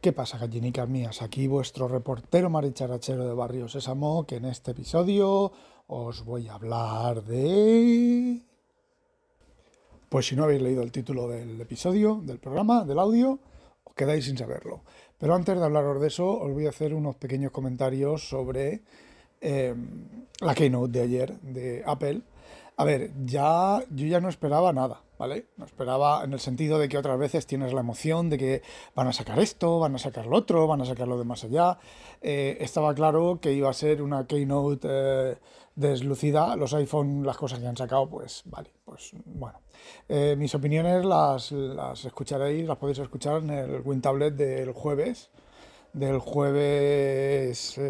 ¿Qué pasa, gallinicas mías? Aquí vuestro reportero maricharachero de Barrio Sésamo, que en este episodio os voy a hablar de... Pues si no habéis leído el título del episodio, del programa, del audio, os quedáis sin saberlo. Pero antes de hablaros de eso, os voy a hacer unos pequeños comentarios sobre eh, la keynote de ayer de Apple. A ver, ya yo ya no esperaba nada. ¿vale? No esperaba en el sentido de que otras veces tienes la emoción de que van a sacar esto, van a sacar lo otro, van a sacar lo de más allá. Eh, estaba claro que iba a ser una keynote eh, deslucida. Los iPhone, las cosas que han sacado, pues vale, pues bueno. Eh, mis opiniones las, las escucharéis, las podéis escuchar en el WinTablet del jueves, del jueves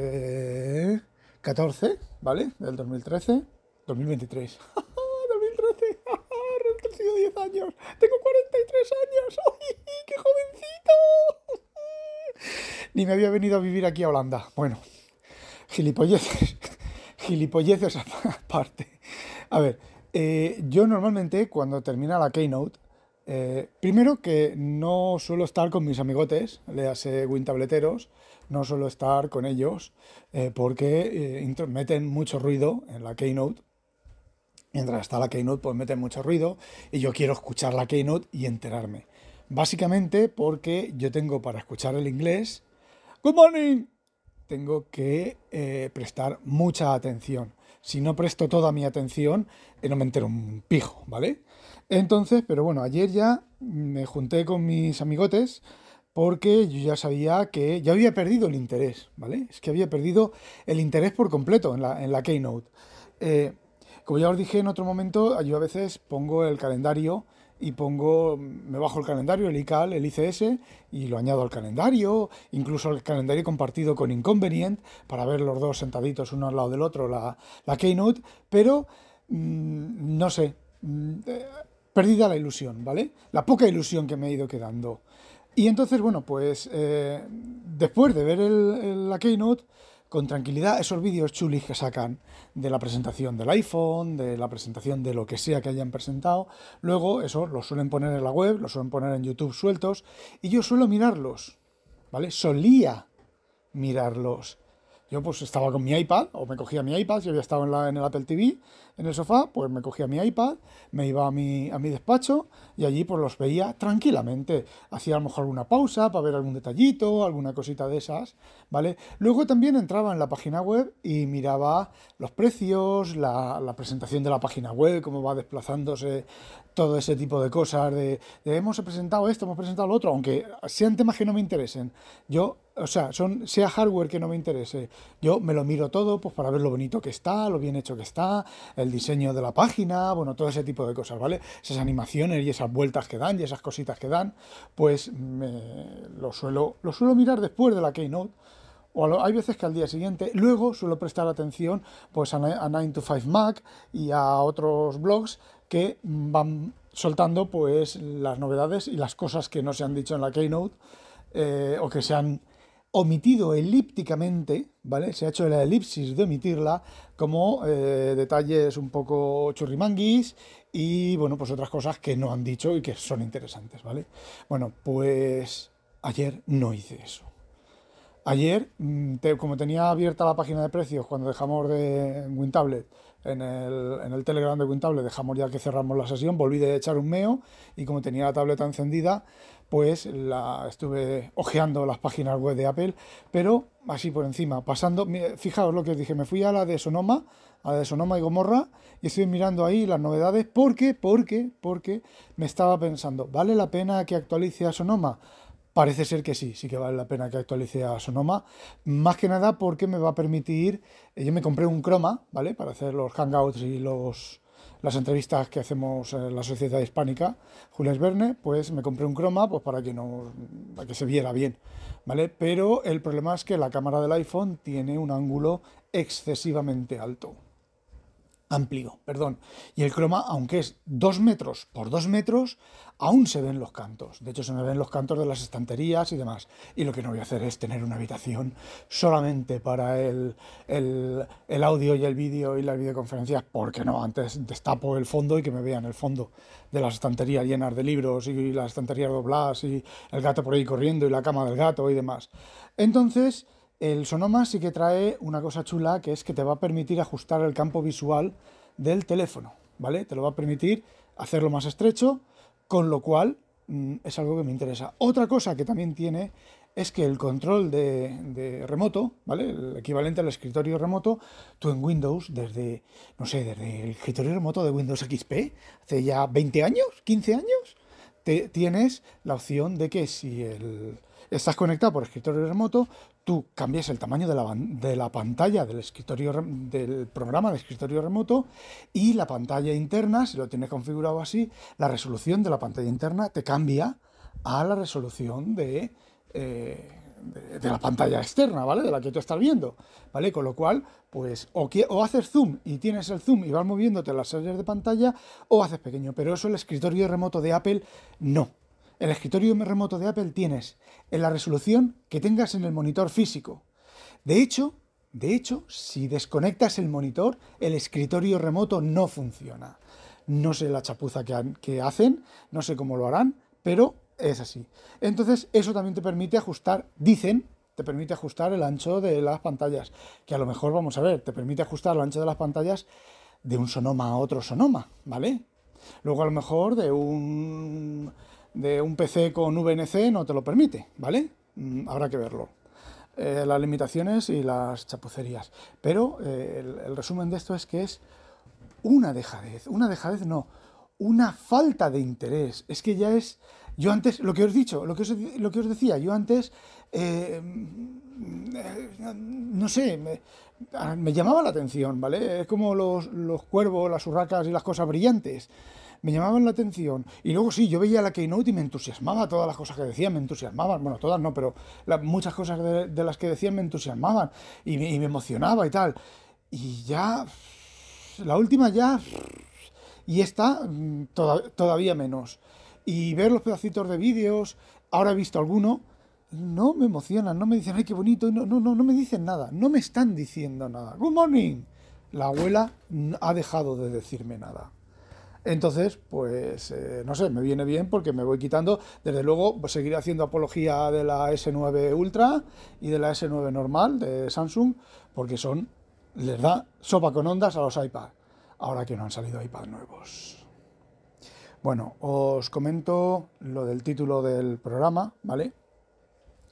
14, ¿vale? Del 2013, 2023. años. Tengo 43 años. ¡Ay, qué jovencito! Ni me había venido a vivir aquí a Holanda. Bueno, gilipolleces. Gilipolleces aparte. A ver, eh, yo normalmente cuando termina la Keynote, eh, primero que no suelo estar con mis amigotes, le hace Wintableteros, no suelo estar con ellos eh, porque meten mucho ruido en la Keynote Mientras está la Keynote, pues mete mucho ruido y yo quiero escuchar la Keynote y enterarme. Básicamente porque yo tengo para escuchar el inglés, Good morning, tengo que eh, prestar mucha atención. Si no presto toda mi atención, eh, no me entero un pijo, ¿vale? Entonces, pero bueno, ayer ya me junté con mis amigotes porque yo ya sabía que ya había perdido el interés, ¿vale? Es que había perdido el interés por completo en la, en la Keynote. Eh, como ya os dije en otro momento, yo a veces pongo el calendario y pongo, me bajo el calendario, el ICAL, el ICS, y lo añado al calendario, incluso el calendario compartido con Inconvenient, para ver los dos sentaditos uno al lado del otro, la, la Keynote, pero mm, no sé, mm, eh, perdida la ilusión, ¿vale? La poca ilusión que me he ido quedando. Y entonces, bueno, pues eh, después de ver la Keynote, con tranquilidad esos vídeos chulis que sacan de la presentación del iPhone, de la presentación de lo que sea que hayan presentado. Luego, eso los suelen poner en la web, los suelen poner en YouTube sueltos y yo suelo mirarlos, ¿vale? Solía mirarlos. Yo pues estaba con mi iPad, o me cogía mi iPad, si había estado en, el Apple TV, en el sofá, pues me cogía mi iPad, me iba a mi, a mi despacho y allí pues los veía tranquilamente. Hacía a lo mejor alguna pausa para ver algún detallito, alguna cosita de esas, ¿vale? Luego también entraba en la página web y miraba los precios, la, presentación de la página web, cómo va desplazándose todo ese tipo de cosas, de hemos presentado esto, hemos presentado lo otro, aunque sean temas que no me interesen. Yo o sea, son, sea hardware que no me interese, yo me lo miro todo pues para ver lo bonito que está, lo bien hecho que está, el diseño de la página, bueno, todo ese tipo de cosas, ¿vale? Esas animaciones y esas vueltas que dan y esas cositas que dan, pues lo, suelo, lo suelo mirar después de la Keynote. O hay veces que al día siguiente, luego suelo prestar atención pues a, 9 to 5 Mac y a otros blogs que van soltando pues las novedades y las cosas que no se han dicho en la Keynote eh, o que se han omitido elípticamente, ¿vale? Se ha hecho la elipsis de omitirla como eh, detalles un poco churrimanguis y, bueno, pues otras cosas que no han dicho y que son interesantes, ¿vale? Bueno, pues ayer no hice eso. Ayer, mm, como tenía abierta la página de precios cuando dejamos de WinTablet, en el, en el Telegram de WinTablet dejamos ya que cerramos la sesión, volví de echar un meo y como tenía la tableta encendida, pues la estuve hojeando las páginas web de Apple, pero así por encima, pasando, fijaos lo que os dije, me fui a la de Sonoma, a la de Sonoma y Gomorra, y estoy mirando ahí las novedades, porque, porque, porque me estaba pensando, ¿vale la pena que actualice a Sonoma? Parece ser que sí, sí que vale la pena que actualice a Sonoma, más que nada porque me va a permitir, eh, yo me compré un Chroma, ¿vale? Para hacer los hangouts y los las entrevistas que hacemos en la Sociedad Hispánica, Jules Verne, pues me compré un croma pues para que no para que se viera bien, ¿vale? Pero el problema es que la cámara del iPhone tiene un ángulo excesivamente alto. Amplio, perdón. Y el croma, aunque es 2 metros por 2 metros, aún se ven los cantos. De hecho, se me ven los cantos de las estanterías y demás. Y lo que no voy a hacer es tener una habitación solamente para el, el, audio y el vídeo y las videoconferencias, porque no, antes destapo el fondo y que me vean el fondo de las estanterías llenas de libros y las estanterías dobladas y el gato por ahí corriendo y la cama del gato y demás. Entonces, el Sonoma sí que trae una cosa chula que es que te va a permitir ajustar el campo visual del teléfono, ¿vale? Te lo va a permitir hacerlo más estrecho, con lo cual mm, es algo que me interesa. Otra cosa que también tiene es que el control de, remoto, ¿vale? El equivalente al escritorio remoto, tú en Windows, desde, no sé, desde el escritorio remoto de Windows XP, hace ya 20 años, 15 años, tienes la opción de que si estás conectado por escritorio remoto, tú cambias el tamaño de la, de la pantalla del, escritorio, del programa de escritorio remoto y la pantalla interna, si lo tienes configurado así, la resolución de la pantalla interna te cambia a la resolución de, eh, de, la pantalla externa, ¿vale? De la que tú estás viendo, ¿vale? Con lo cual, pues, o, o haces zoom y tienes el zoom y vas moviéndote las series de pantalla, o haces pequeño. Pero eso el escritorio remoto de Apple no el escritorio remoto de Apple tienes en la resolución que tengas en el monitor físico. De hecho, de hecho, si desconectas el monitor, el escritorio remoto no funciona. No sé la chapuza que, que hacen, no sé cómo lo harán, pero es así. Entonces, eso también te permite ajustar, dicen, te permite ajustar el ancho de las pantallas, que a lo mejor vamos a ver, te permite ajustar el ancho de las pantallas de un sonoma a otro sonoma, ¿vale? Luego a lo mejor de un de un PC con VNC no te lo permite, ¿vale? Mm, habrá que verlo. Eh, las limitaciones y las chapucerías. Pero eh, el, resumen de esto es que es una dejadez, una dejadez no, una falta de interés. Es que ya es, yo antes, lo que os he dicho, lo que os, lo que os decía, yo antes, eh, no sé, me, me, llamaba la atención, ¿vale? Es como los, los cuervos, las urracas y las cosas brillantes me llamaban la atención. Y luego sí, yo veía la Keynote y me entusiasmaba, todas las cosas que decían me entusiasmaban, bueno, todas no, pero muchas cosas de, las que decían me entusiasmaban y me, emocionaba y tal. Y ya, la última ya, y esta mm, todavía menos. Y ver los pedacitos de vídeos, ahora he visto alguno, no me emocionan, no me dicen, ay, qué bonito, no, no, no, no me dicen nada, no me están diciendo nada. Good morning. La abuela ha dejado de decirme nada. Entonces, pues eh, no sé, me viene bien porque me voy quitando. Desde luego, pues, seguiré haciendo apología de la S9 Ultra y de la S9 normal de Samsung, porque son, les da sopa con ondas a los iPad, ahora que no han salido iPad nuevos. Bueno, os comento lo del título del programa, ¿vale?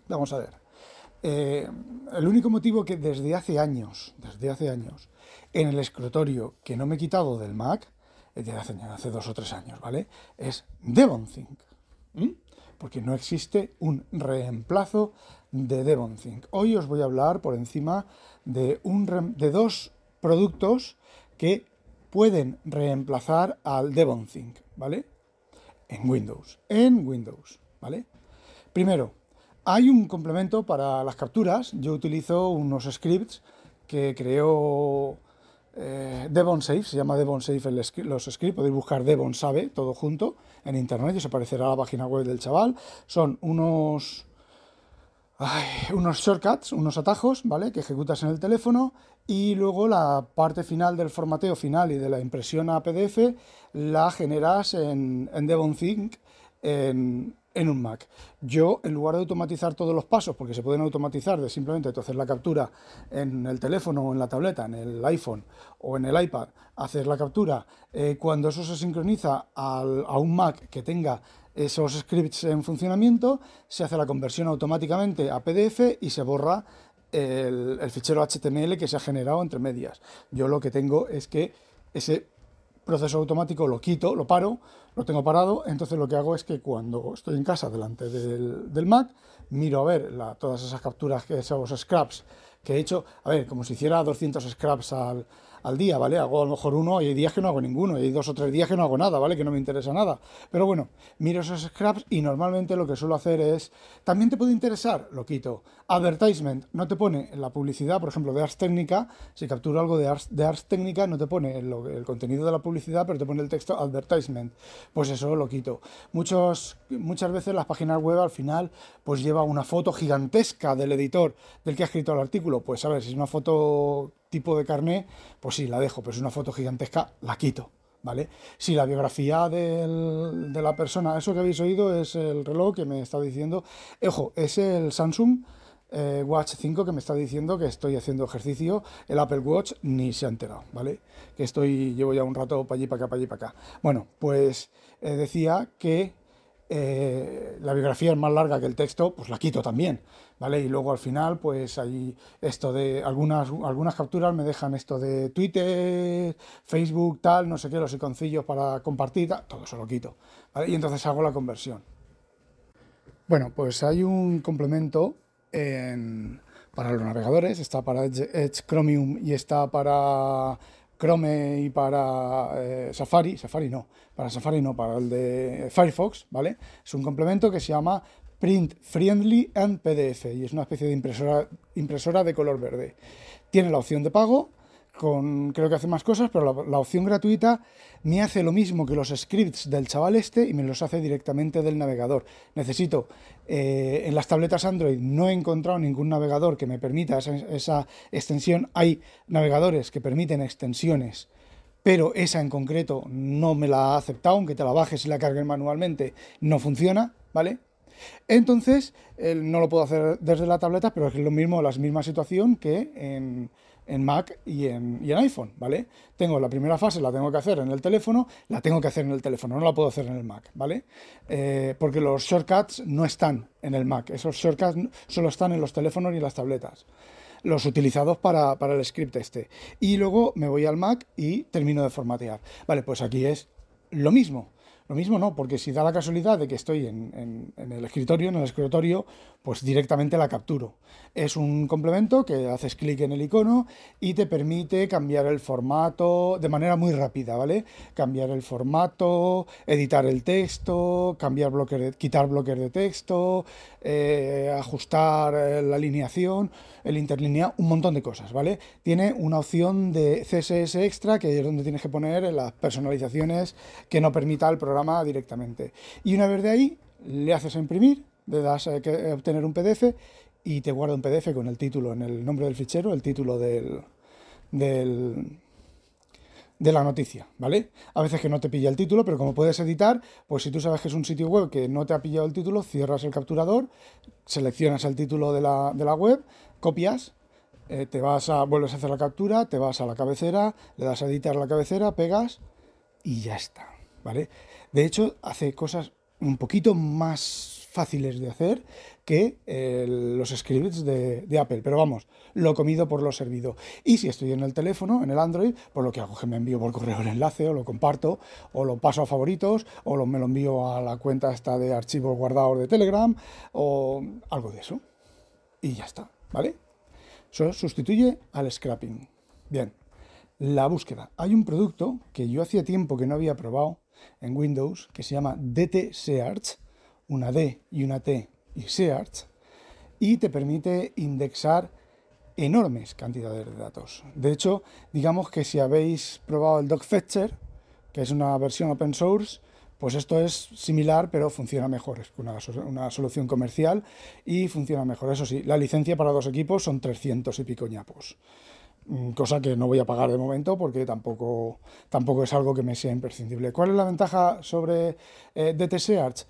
Vamos a ver. Eh, el único motivo que desde hace años, desde hace años, en el escritorio que no me he quitado del Mac, de hace, dos o tres años, ¿vale? Es DevonThink. Porque no existe un reemplazo de DevonThink. Hoy os voy a hablar por encima de, un de dos productos que pueden reemplazar al DevonThink, ¿vale? En Windows. En Windows, ¿vale? Primero, hay un complemento para las capturas. Yo utilizo unos scripts que creó eh, Devon se llama Devon Safe los scripts, podéis buscar Devon Sabe, todo junto, en internet, y os aparecerá la página web del chaval. Son unos, unos shortcuts, unos atajos, ¿vale? Que ejecutas en el teléfono y luego la parte final del formateo final y de la impresión a PDF la generas en, en Devon Think en, en un Mac. Yo, en lugar de automatizar todos los pasos, porque se pueden automatizar de simplemente hacer la captura en el teléfono o en la tableta, en el iPhone o en el iPad, hacer la captura, eh, cuando eso se sincroniza a un Mac que tenga esos scripts en funcionamiento, se hace la conversión automáticamente a PDF y se borra el, el fichero HTML que se ha generado entre medias. Yo lo que tengo es que ese proceso automático lo quito, lo paro, lo tengo parado, entonces lo que hago es que cuando estoy en casa delante del, Mac, miro a ver todas esas capturas, esos scraps que he hecho, a ver, como si hiciera 200 scraps al, al día, ¿vale? Hago a lo mejor uno y hay días que no hago ninguno, y hay dos o tres días que no hago nada, ¿vale? Que no me interesa nada. Pero bueno, miro esos scraps y normalmente lo que suelo hacer es, también te puede interesar, lo quito. Advertisement, no te pone la publicidad, por ejemplo, de Ars Técnica, si capturo algo de Ars, de Ars Técnica, no te pone el, el contenido de la publicidad, pero te pone el texto advertisement. Pues eso lo quito. Muchos, muchas veces las páginas web al final pues lleva una foto gigantesca del editor del que ha escrito el artículo. Pues a ver, si es una foto tipo de carné, pues sí, la dejo, pero es una foto gigantesca, la quito. ¿Vale? Si la biografía de la persona, eso que habéis oído es el reloj que me está diciendo, ojo, es el Samsung eh, Watch 5 que me está diciendo que estoy haciendo ejercicio, el Apple Watch ni se ha enterado, ¿vale? Que estoy, llevo ya un rato para allí, para acá, para allí, para acá. Bueno, pues eh, decía que eh, la biografía es más larga que el texto, pues la quito también, ¿vale? Y luego al final, pues hay esto de algunas, algunas capturas me dejan esto de Twitter, Facebook, tal, no sé qué, los iconcillos para compartir, todo eso lo quito. Y entonces hago la conversión. Bueno, pues hay un complemento para los navegadores, está para Edge Chromium y está para Chrome y para eh, Safari, Safari no, para Safari no, para el de Firefox, ¿vale? Es un complemento que se llama Print Friendly and PDF y es una especie de impresora, impresora de color verde. Tiene la opción de pago, con, creo que hace más cosas, pero la, opción gratuita me hace lo mismo que los scripts del chaval este y me los hace directamente del navegador. Necesito, eh, en las tabletas Android no he encontrado ningún navegador que me permita esa, extensión. Hay navegadores que permiten extensiones, pero esa en concreto no me la ha aceptado, aunque te la bajes y la cargues manualmente, no funciona, ¿vale? Entonces, no lo puedo hacer desde la tableta, pero es lo mismo, la misma situación que en en Mac y en, y en, iPhone, ¿vale? Tengo la primera fase, la tengo que hacer en el teléfono, la tengo que hacer en el teléfono, no la puedo hacer en el Mac, ¿vale? Eh, porque los shortcuts no están en el Mac, esos shortcuts solo están en los teléfonos y las tabletas, los utilizados para, para el script este. Y luego me voy al Mac y termino de formatear. Vale, pues aquí es lo mismo. Lo mismo no, porque si da la casualidad de que estoy en, el escritorio, en el escritorio, pues directamente la capturo. Es un complemento que haces clic en el icono y te permite cambiar el formato de manera muy rápida, ¿vale? Cambiar el formato, editar el texto, cambiar bloques de, quitar bloques de texto, eh, ajustar eh, la alineación, el interlínea, un montón de cosas, ¿vale? Tiene una opción de CSS extra que es donde tienes que poner las personalizaciones que no permita el programa directamente. Y una vez de ahí, le haces a imprimir, le das a que obtener un PDF y te guarda un PDF con el título, en el nombre del fichero, el título del, del, de la noticia, ¿vale? A veces que no te pilla el título, pero como puedes editar, pues si tú sabes que es un sitio web que no te ha pillado el título, cierras el capturador, seleccionas el título de la, de la web, copias, eh, te vas a, vuelves a hacer la captura, te vas a la cabecera, le das a editar la cabecera, pegas y ya está, ¿vale? De hecho, hace cosas un poquito más fáciles de hacer que los scripts de, Apple. Pero vamos, lo comido por lo servido. Y si estoy en el teléfono, en el Android, pues lo que hago es que me envío por correo el enlace, o lo comparto, o lo paso a favoritos, o me lo envío a la cuenta esta de archivos guardados de Telegram, o algo de eso. Y ya está, ¿vale? Sustituye al scrapping. Bien, la búsqueda. Hay un producto que yo hacía tiempo que no había probado, en Windows que se llama DT Search, una D y una T y Search, y te permite indexar enormes cantidades de datos. De hecho, digamos que si habéis probado el DocFetcher, que es una versión open source, pues esto es similar, pero funciona mejor. Es una, una, solución comercial y funciona mejor. Eso sí, la licencia para dos equipos son 300 y pico ñapos. Mm, cosa que no voy a pagar de momento porque tampoco, tampoco es algo que me sea imprescindible. ¿Cuál es la ventaja sobre eh, DT Search?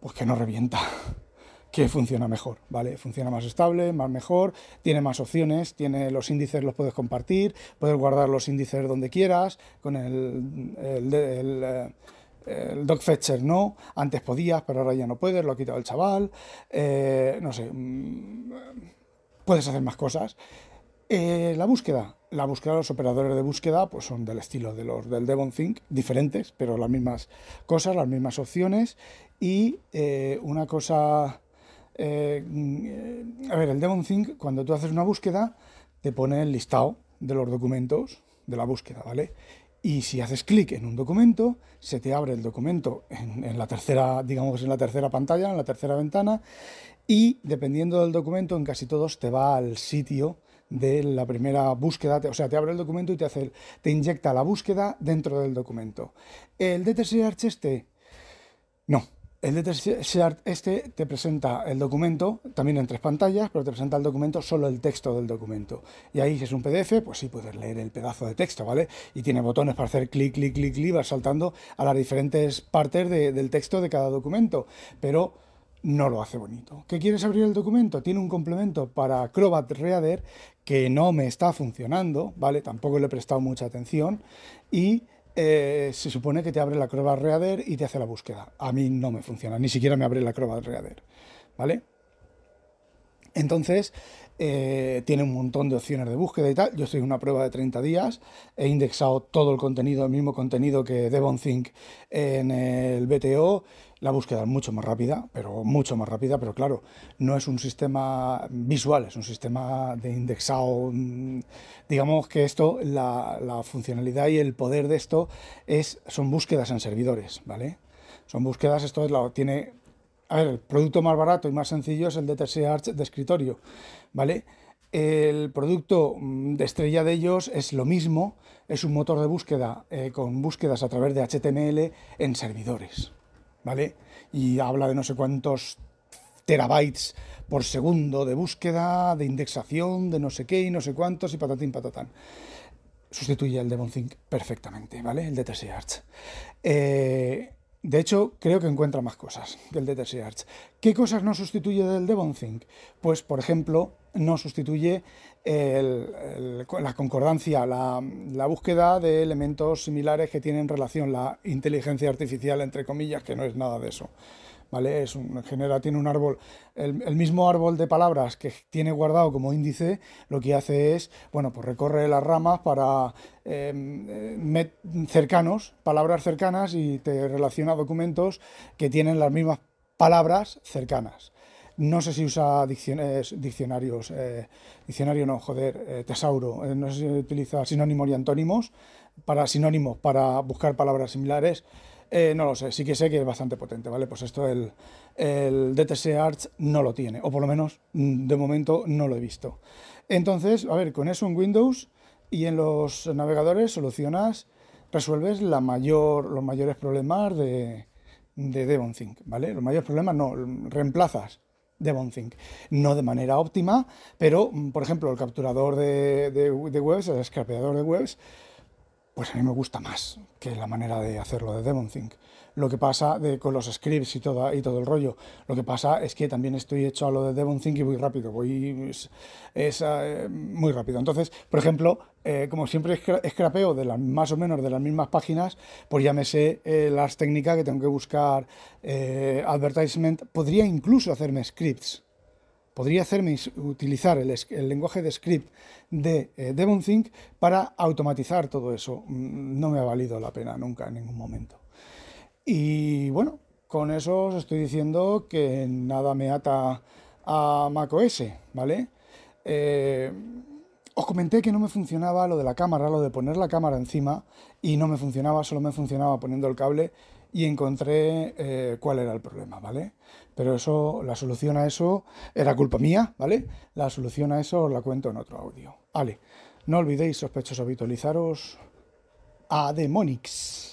Pues que no revienta, que funciona mejor, ¿vale? Funciona más estable, más mejor, tiene más opciones, tiene los índices los puedes compartir, puedes guardar los índices donde quieras, con el, el, eh, el DocFetcher no, antes podías, pero ahora ya no puedes, lo ha quitado el chaval, eh, no sé, mm, puedes hacer más cosas. Eh, la búsqueda. La búsqueda, los operadores de búsqueda, pues son del estilo de los del Devon Think, diferentes, pero las mismas cosas, las mismas opciones. Y eh, una cosa eh, a ver, el DevonThink, cuando tú haces una búsqueda, te pone el listado de los documentos de la búsqueda, ¿vale? Y si haces clic en un documento, se te abre el documento en, en, la tercera, digamos, en la tercera pantalla, en la tercera ventana, y dependiendo del documento, en casi todos te va al sitio de la primera búsqueda, o sea, te abre el documento y te hace, te inyecta la búsqueda dentro del documento. El DTSearch este, no. El DTSearch este te presenta el documento, también en tres pantallas, pero te presenta el documento solo el texto del documento. Y ahí, si es un PDF, pues sí puedes leer el pedazo de texto, ¿vale? Y tiene botones para hacer clic, clic, clic, clic, vas saltando a las diferentes partes del texto de cada documento. Pero no lo hace bonito. ¿Qué quieres abrir el documento? Tiene un complemento para Acrobat Reader que no me está funcionando, ¿vale? Tampoco le he prestado mucha atención y eh, se supone que te abre la Acrobat Reader y te hace la búsqueda. A mí no me funciona, ni siquiera me abre la Acrobat Reader, ¿vale? Entonces, eh, tiene un montón de opciones de búsqueda y tal. Yo estoy en una prueba de 30 días, he indexado todo el contenido, el mismo contenido que DevonThink en el BTO. La búsqueda es mucho más rápida, pero mucho más rápida, pero claro, no es un sistema visual, es un sistema de indexado. Digamos que esto, la, la funcionalidad y el poder de esto es, son búsquedas en servidores, ¿vale? Son búsquedas, esto es lo, tiene a ver, el producto más barato y más sencillo es el DTC Arch de escritorio, ¿vale? El producto de estrella de ellos es lo mismo, es un motor de búsqueda eh, con búsquedas a través de HTML en servidores, ¿vale? Y habla de no sé cuántos terabytes por segundo de búsqueda, de indexación, de no sé qué y no sé cuántos y patatín patatán. Sustituye el DevonThink perfectamente, ¿vale? El DTC Arch. Eh, de hecho, creo que encuentra más cosas que el DTC Arch. ¿Qué cosas no sustituye del DevonThink? Pues, por ejemplo, no sustituye la concordancia, la, la, búsqueda de elementos similares que tienen relación, la inteligencia artificial, entre comillas, que no es nada de eso. ¿Vale? Genera, tiene un árbol, el, mismo árbol de palabras que tiene guardado como índice, lo que hace es, bueno, pues recorre las ramas para em, cercanos, palabras cercanas y te relaciona documentos que tienen las mismas palabras cercanas. No sé si usa diccionarios, eh, diccionario no, joder, eh, tesauro, eh, no sé si utiliza sinónimos y antónimos para sinónimos para buscar palabras similares. Eh, no lo sé, sí que sé que es bastante potente, ¿vale? Pues esto el, el DTC Arch no lo tiene, o por lo menos mm, de momento no lo he visto. Entonces, a ver, con eso en Windows y en los navegadores solucionas, resuelves los mayores problemas de, de DevonThink, ¿vale? Los mayores problemas no, reemplazas DevonThink. No de manera óptima, pero, mm, por ejemplo, el capturador de, de, webs, el scrapeador de webs, pues a mí me gusta más que la manera de hacerlo de DevonThink. Lo que pasa de, con los scripts y todo, y todo el rollo, lo que pasa es que también estoy hecho a lo de DevonThink y voy rápido, voy es, eh, muy rápido. Entonces, por ejemplo, eh, como siempre escrapeo de las, más o menos de las mismas páginas, pues ya me sé eh, las técnicas que tengo que buscar, advertisement, podría incluso hacerme scripts podría hacerme utilizar el, lenguaje de script de eh, DevonThink para automatizar todo eso. Mm, no me ha valido la pena nunca en ningún momento. Y bueno, con eso os estoy diciendo que nada me ata a macOS, ¿vale? Eh, os comenté que no me funcionaba lo de la cámara, lo de poner la cámara encima, y no me funcionaba, solo me funcionaba poniendo el cable y encontré eh, cuál era el problema, ¿vale? Pero eso, la solución a eso era culpa mía, ¿vale? La solución a eso os la cuento en otro audio. Vale, no olvidéis, sospechosos, habitualizaros a Demonix.